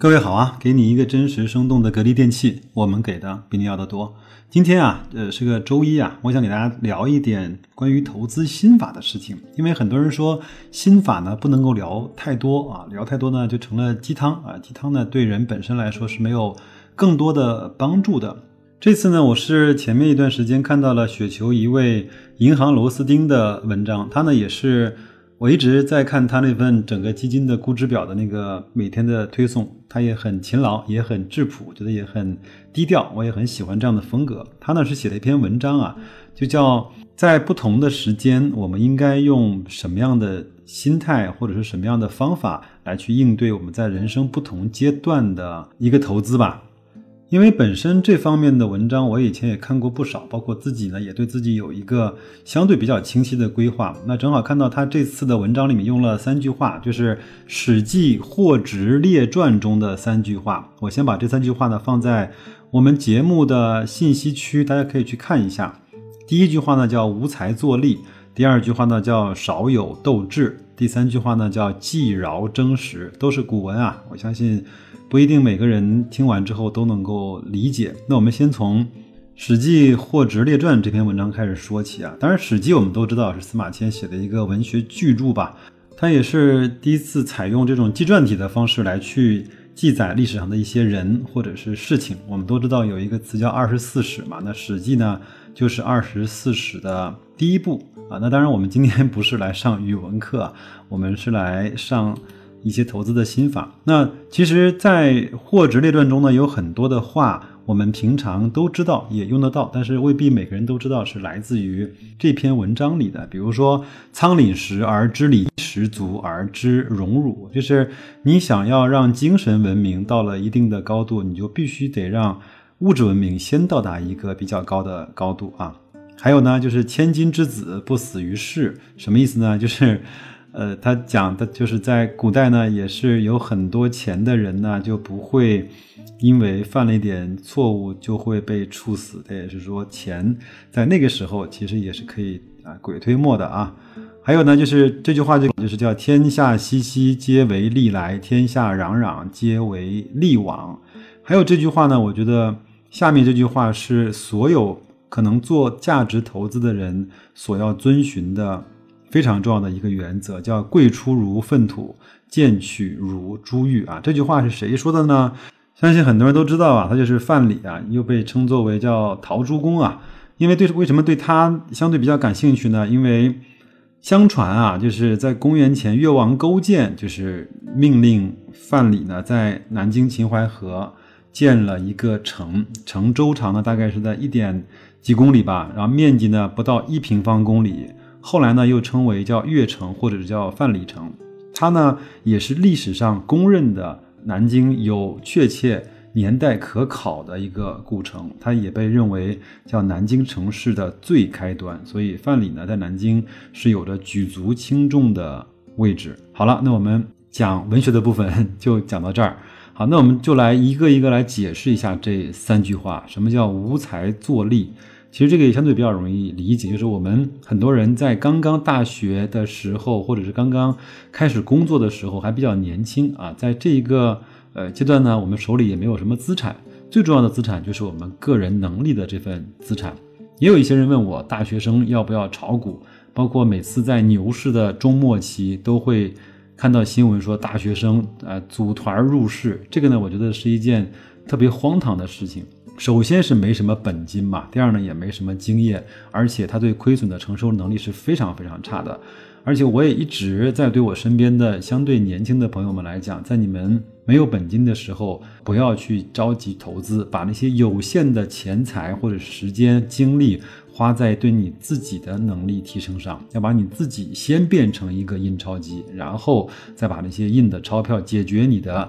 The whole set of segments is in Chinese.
各位好啊，给你一个真实生动的格力电器，我们给的比你要的多。今天啊，呃，是个周一啊，我想给大家聊一点关于投资心法的事情。因为很多人说心法呢不能够聊太多啊，聊太多呢就成了鸡汤啊，鸡汤呢对人本身来说是没有更多的帮助的。这次呢，我是前面一段时间看到了雪球一位银行螺丝钉的文章，他呢也是。我一直在看他那份整个基金的估值表的那个每天的推送，他也很勤劳，也很质朴，觉得也很低调，我也很喜欢这样的风格。他呢是写了一篇文章啊，就叫在不同的时间，我们应该用什么样的心态或者是什么样的方法来去应对我们在人生不同阶段的一个投资吧。因为本身这方面的文章，我以前也看过不少，包括自己呢，也对自己有一个相对比较清晰的规划。那正好看到他这次的文章里面用了三句话，就是《史记·货殖列传》中的三句话。我先把这三句话呢放在我们节目的信息区，大家可以去看一下。第一句话呢叫“无才作利”，第二句话呢叫“少有斗志”，第三句话呢叫“计饶争实”，都是古文啊，我相信。不一定每个人听完之后都能够理解。那我们先从《史记·货殖列传》这篇文章开始说起啊。当然，《史记》我们都知道是司马迁写的一个文学巨著吧，他也是第一次采用这种纪传体的方式来去记载历史上的一些人或者是事情。我们都知道有一个词叫“二十四史”嘛，那《史记》呢就是二十四史的第一部啊。那当然，我们今天不是来上语文课，我们是来上。一些投资的心法。那其实，在《货殖列传》中呢，有很多的话，我们平常都知道，也用得到，但是未必每个人都知道是来自于这篇文章里的。比如说“仓廪实而知礼，十足而知荣辱”，就是你想要让精神文明到了一定的高度，你就必须得让物质文明先到达一个比较高的高度啊。还有呢，就是“千金之子不死于世”，什么意思呢？就是。呃，他讲的就是在古代呢，也是有很多钱的人呢，就不会因为犯了一点错误就会被处死。的也是说，钱在那个时候其实也是可以啊，鬼推磨的啊。还有呢，就是这句话就就是叫“天下熙熙，皆为利来；天下攘攘，皆为利往”。还有这句话呢，我觉得下面这句话是所有可能做价值投资的人所要遵循的。非常重要的一个原则叫“贵出如粪土，贱取如珠玉”啊，这句话是谁说的呢？相信很多人都知道啊，他就是范蠡啊，又被称作为叫陶朱公啊。因为对为什么对他相对比较感兴趣呢？因为相传啊，就是在公元前，越王勾践就是命令范蠡呢，在南京秦淮河建了一个城，城周长呢大概是在一点几公里吧，然后面积呢不到一平方公里。后来呢，又称为叫越城，或者叫范蠡城。它呢，也是历史上公认的南京有确切年代可考的一个古城。它也被认为叫南京城市的最开端。所以范蠡呢，在南京是有着举足轻重的位置。好了，那我们讲文学的部分就讲到这儿。好，那我们就来一个一个来解释一下这三句话：什么叫无才作利？其实这个也相对比较容易理解，就是我们很多人在刚刚大学的时候，或者是刚刚开始工作的时候，还比较年轻啊，在这一个呃阶段呢，我们手里也没有什么资产，最重要的资产就是我们个人能力的这份资产。也有一些人问我，大学生要不要炒股？包括每次在牛市的中末期，都会看到新闻说大学生呃组团入市，这个呢，我觉得是一件特别荒唐的事情。首先是没什么本金嘛，第二呢也没什么经验，而且他对亏损的承受能力是非常非常差的。而且我也一直在对我身边的相对年轻的朋友们来讲，在你们没有本金的时候，不要去着急投资，把那些有限的钱财或者时间精力花在对你自己的能力提升上，要把你自己先变成一个印钞机，然后再把那些印的钞票解决你的。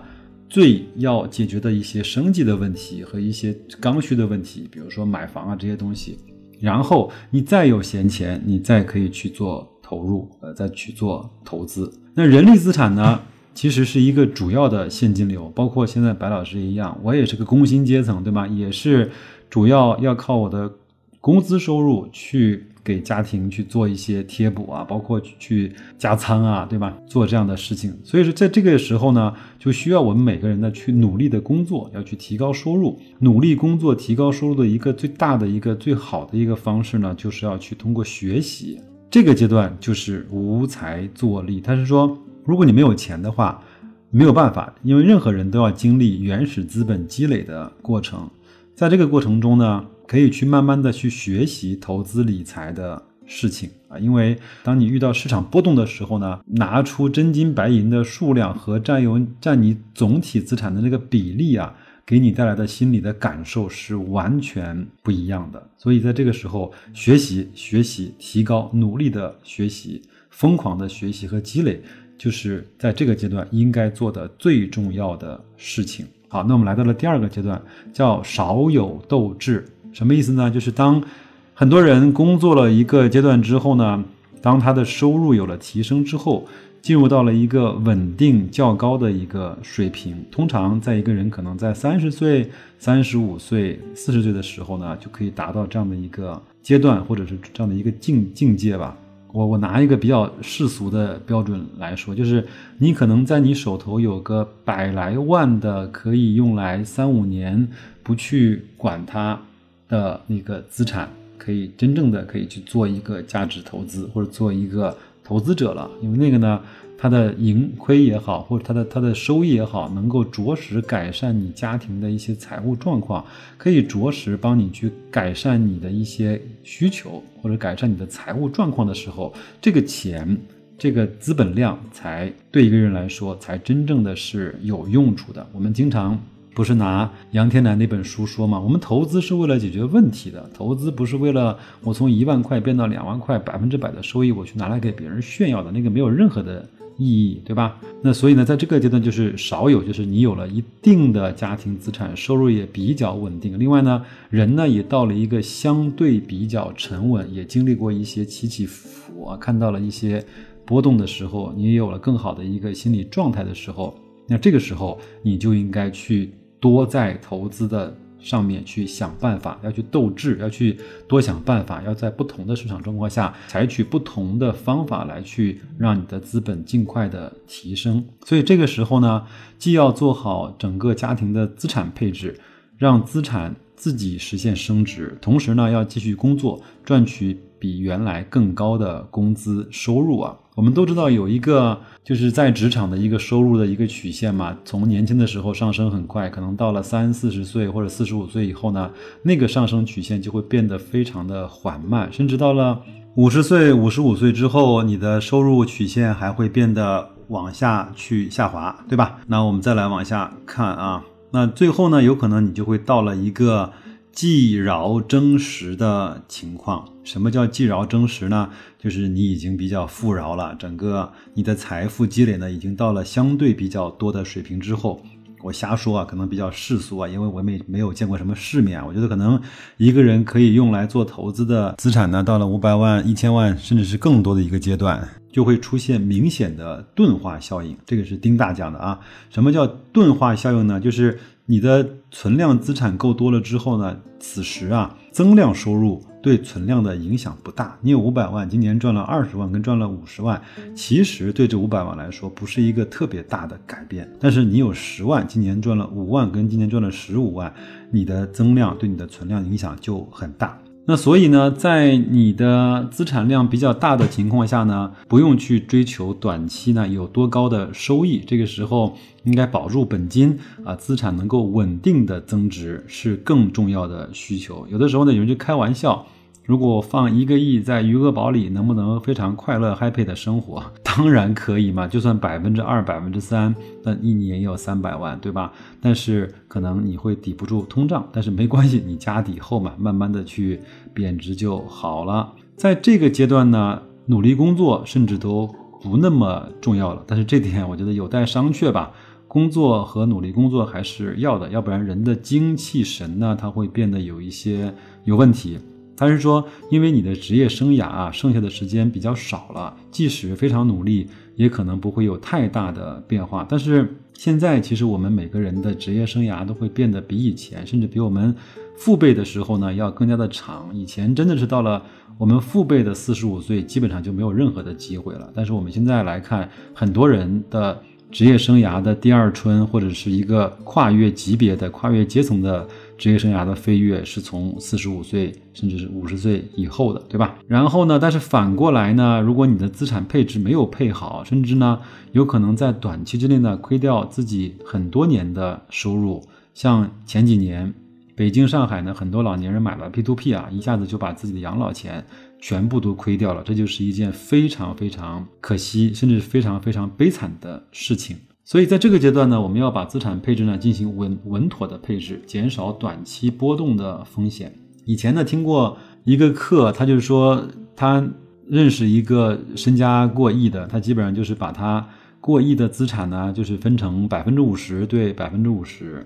最要解决的一些生计的问题和一些刚需的问题，比如说买房啊这些东西，然后你再有闲钱，你再可以去做投入，呃，再去做投资。那人力资产呢，其实是一个主要的现金流，包括现在白老师一样，我也是个工薪阶层，对吧？也是主要要靠我的工资收入去。给家庭去做一些贴补啊，包括去加餐啊，对吧？做这样的事情，所以说在这个时候呢，就需要我们每个人呢去努力的工作，要去提高收入。努力工作提高收入的一个最大的一个最好的一个方式呢，就是要去通过学习。这个阶段就是无才作力。他是说，如果你没有钱的话，没有办法，因为任何人都要经历原始资本积累的过程，在这个过程中呢。可以去慢慢的去学习投资理财的事情啊，因为当你遇到市场波动的时候呢，拿出真金白银的数量和占有占你总体资产的那个比例啊，给你带来的心理的感受是完全不一样的。所以在这个时候，学习、学习、提高、努力的学习、疯狂的学习和积累，就是在这个阶段应该做的最重要的事情。好，那我们来到了第二个阶段，叫少有斗志。什么意思呢？就是当很多人工作了一个阶段之后呢，当他的收入有了提升之后，进入到了一个稳定较高的一个水平。通常在一个人可能在三十岁、三十五岁、四十岁的时候呢，就可以达到这样的一个阶段，或者是这样的一个境境界吧。我我拿一个比较世俗的标准来说，就是你可能在你手头有个百来万的，可以用来三五年不去管它。的那个资产可以真正的可以去做一个价值投资，或者做一个投资者了。因为那个呢，它的盈亏也好，或者它的它的收益也好，能够着实改善你家庭的一些财务状况，可以着实帮你去改善你的一些需求，或者改善你的财务状况的时候，这个钱这个资本量才对一个人来说才真正的是有用处的。我们经常。不是拿杨天南那本书说吗？我们投资是为了解决问题的，投资不是为了我从一万块变到两万块，百分之百的收益我去拿来给别人炫耀的，那个没有任何的意义，对吧？那所以呢，在这个阶段就是少有，就是你有了一定的家庭资产，收入也比较稳定。另外呢，人呢也到了一个相对比较沉稳，也经历过一些起起伏伏，看到了一些波动的时候，你也有了更好的一个心理状态的时候，那这个时候你就应该去。多在投资的上面去想办法，要去斗志，要去多想办法，要在不同的市场状况下采取不同的方法来去让你的资本尽快的提升。所以这个时候呢，既要做好整个家庭的资产配置，让资产自己实现升值，同时呢，要继续工作，赚取比原来更高的工资收入啊。我们都知道有一个就是在职场的一个收入的一个曲线嘛，从年轻的时候上升很快，可能到了三四十岁或者四十五岁以后呢，那个上升曲线就会变得非常的缓慢，甚至到了五十岁、五十五岁之后，你的收入曲线还会变得往下去下滑，对吧？那我们再来往下看啊，那最后呢，有可能你就会到了一个。既饶争实的情况，什么叫既饶争实呢？就是你已经比较富饶了，整个你的财富积累呢，已经到了相对比较多的水平之后。我瞎说啊，可能比较世俗啊，因为我没没有见过什么世面。我觉得可能一个人可以用来做投资的资产呢，到了五百万、一千万，甚至是更多的一个阶段，就会出现明显的钝化效应。这个是丁大讲的啊。什么叫钝化效应呢？就是你的存量资产够多了之后呢，此时啊，增量收入。对存量的影响不大。你有五百万，今年赚了二十万，跟赚了五十万，其实对这五百万来说不是一个特别大的改变。但是你有十万，今年赚了五万，跟今年赚了十五万，你的增量对你的存量影响就很大。那所以呢，在你的资产量比较大的情况下呢，不用去追求短期呢有多高的收益，这个时候应该保住本金啊，资产能够稳定的增值是更重要的需求。有的时候呢，有人就开玩笑。如果放一个亿在余额宝里，能不能非常快乐、happy 的生活？当然可以嘛！就算百分之二、百分之三，那一年也有三百万，对吧？但是可能你会抵不住通胀，但是没关系，你家底厚嘛，慢慢的去贬值就好了。在这个阶段呢，努力工作甚至都不那么重要了。但是这点我觉得有待商榷吧。工作和努力工作还是要的，要不然人的精气神呢，它会变得有一些有问题。他是说，因为你的职业生涯啊，剩下的时间比较少了，即使非常努力，也可能不会有太大的变化。但是现在，其实我们每个人的职业生涯都会变得比以前，甚至比我们父辈的时候呢，要更加的长。以前真的是到了我们父辈的四十五岁，基本上就没有任何的机会了。但是我们现在来看，很多人的。职业生涯的第二春，或者是一个跨越级别的、跨越阶层的职业生涯的飞跃，是从四十五岁甚至是五十岁以后的，对吧？然后呢，但是反过来呢，如果你的资产配置没有配好，甚至呢，有可能在短期之内呢，亏掉自己很多年的收入，像前几年。北京、上海呢，很多老年人买了 P to P 啊，一下子就把自己的养老钱全部都亏掉了，这就是一件非常非常可惜，甚至非常非常悲惨的事情。所以在这个阶段呢，我们要把资产配置呢进行稳稳妥的配置，减少短期波动的风险。以前呢听过一个课，他就是说他认识一个身家过亿的，他基本上就是把他过亿的资产呢，就是分成百分之五十对百分之五十。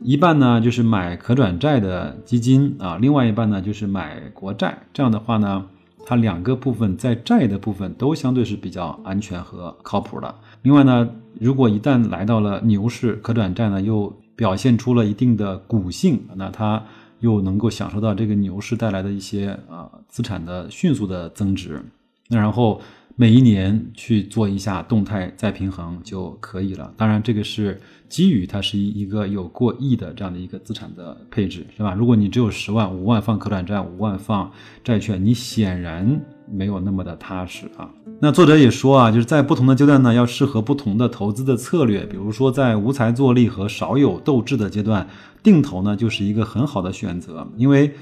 一半呢就是买可转债的基金啊，另外一半呢就是买国债。这样的话呢，它两个部分在债的部分都相对是比较安全和靠谱的。另外呢，如果一旦来到了牛市，可转债呢又表现出了一定的股性，那它又能够享受到这个牛市带来的一些啊资产的迅速的增值。那然后。每一年去做一下动态再平衡就可以了。当然，这个是基于它是一一个有过亿的这样的一个资产的配置，是吧？如果你只有十万，五万放可转债，五万放债券，你显然没有那么的踏实啊。那作者也说啊，就是在不同的阶段呢，要适合不同的投资的策略。比如说，在无财坐力和少有斗志的阶段，定投呢就是一个很好的选择，因为。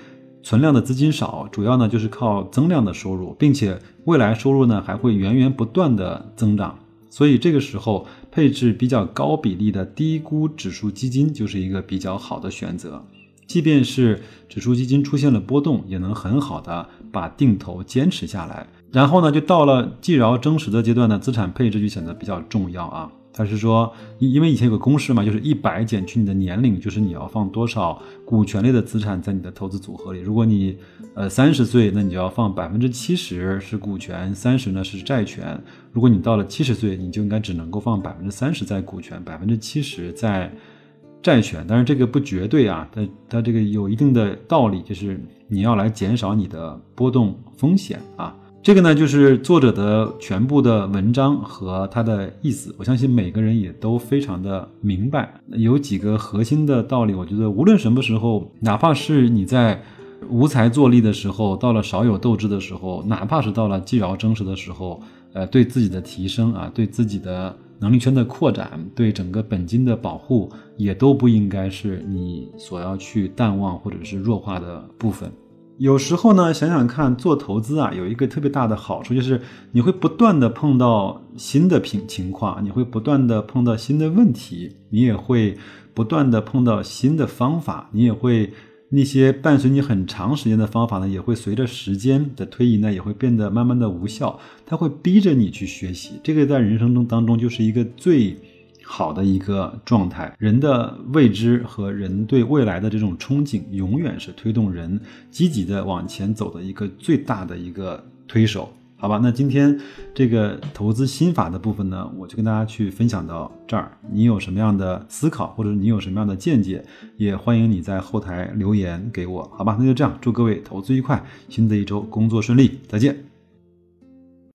存量的资金少，主要呢就是靠增量的收入，并且未来收入呢还会源源不断的增长，所以这个时候配置比较高比例的低估指数基金就是一个比较好的选择。即便是指数基金出现了波动，也能很好的把定投坚持下来。然后呢，就到了既饶增实的阶段呢，资产配置就显得比较重要啊。他是说，因因为以前有个公式嘛，就是一百减去你的年龄，就是你要放多少股权类的资产在你的投资组合里。如果你呃三十岁，那你就要放百分之七十是股权，三十呢是债权。如果你到了七十岁，你就应该只能够放百分之三十在股权，百分之七十在债权。但是这个不绝对啊，它它这个有一定的道理，就是你要来减少你的波动风险啊。这个呢，就是作者的全部的文章和他的意思，我相信每个人也都非常的明白。有几个核心的道理，我觉得无论什么时候，哪怕是你在无才坐立的时候，到了少有斗志的时候，哪怕是到了积饶增实的时候，呃，对自己的提升啊，对自己的能力圈的扩展，对整个本金的保护，也都不应该是你所要去淡忘或者是弱化的部分。有时候呢，想想看，做投资啊，有一个特别大的好处，就是你会不断的碰到新的品情况，你会不断的碰到新的问题，你也会不断的碰到新的方法，你也会那些伴随你很长时间的方法呢，也会随着时间的推移呢，也会变得慢慢的无效，它会逼着你去学习，这个在人生中当中就是一个最。好的一个状态，人的未知和人对未来的这种憧憬，永远是推动人积极的往前走的一个最大的一个推手，好吧？那今天这个投资心法的部分呢，我就跟大家去分享到这儿。你有什么样的思考，或者你有什么样的见解，也欢迎你在后台留言给我，好吧？那就这样，祝各位投资愉快，新的一周工作顺利，再见。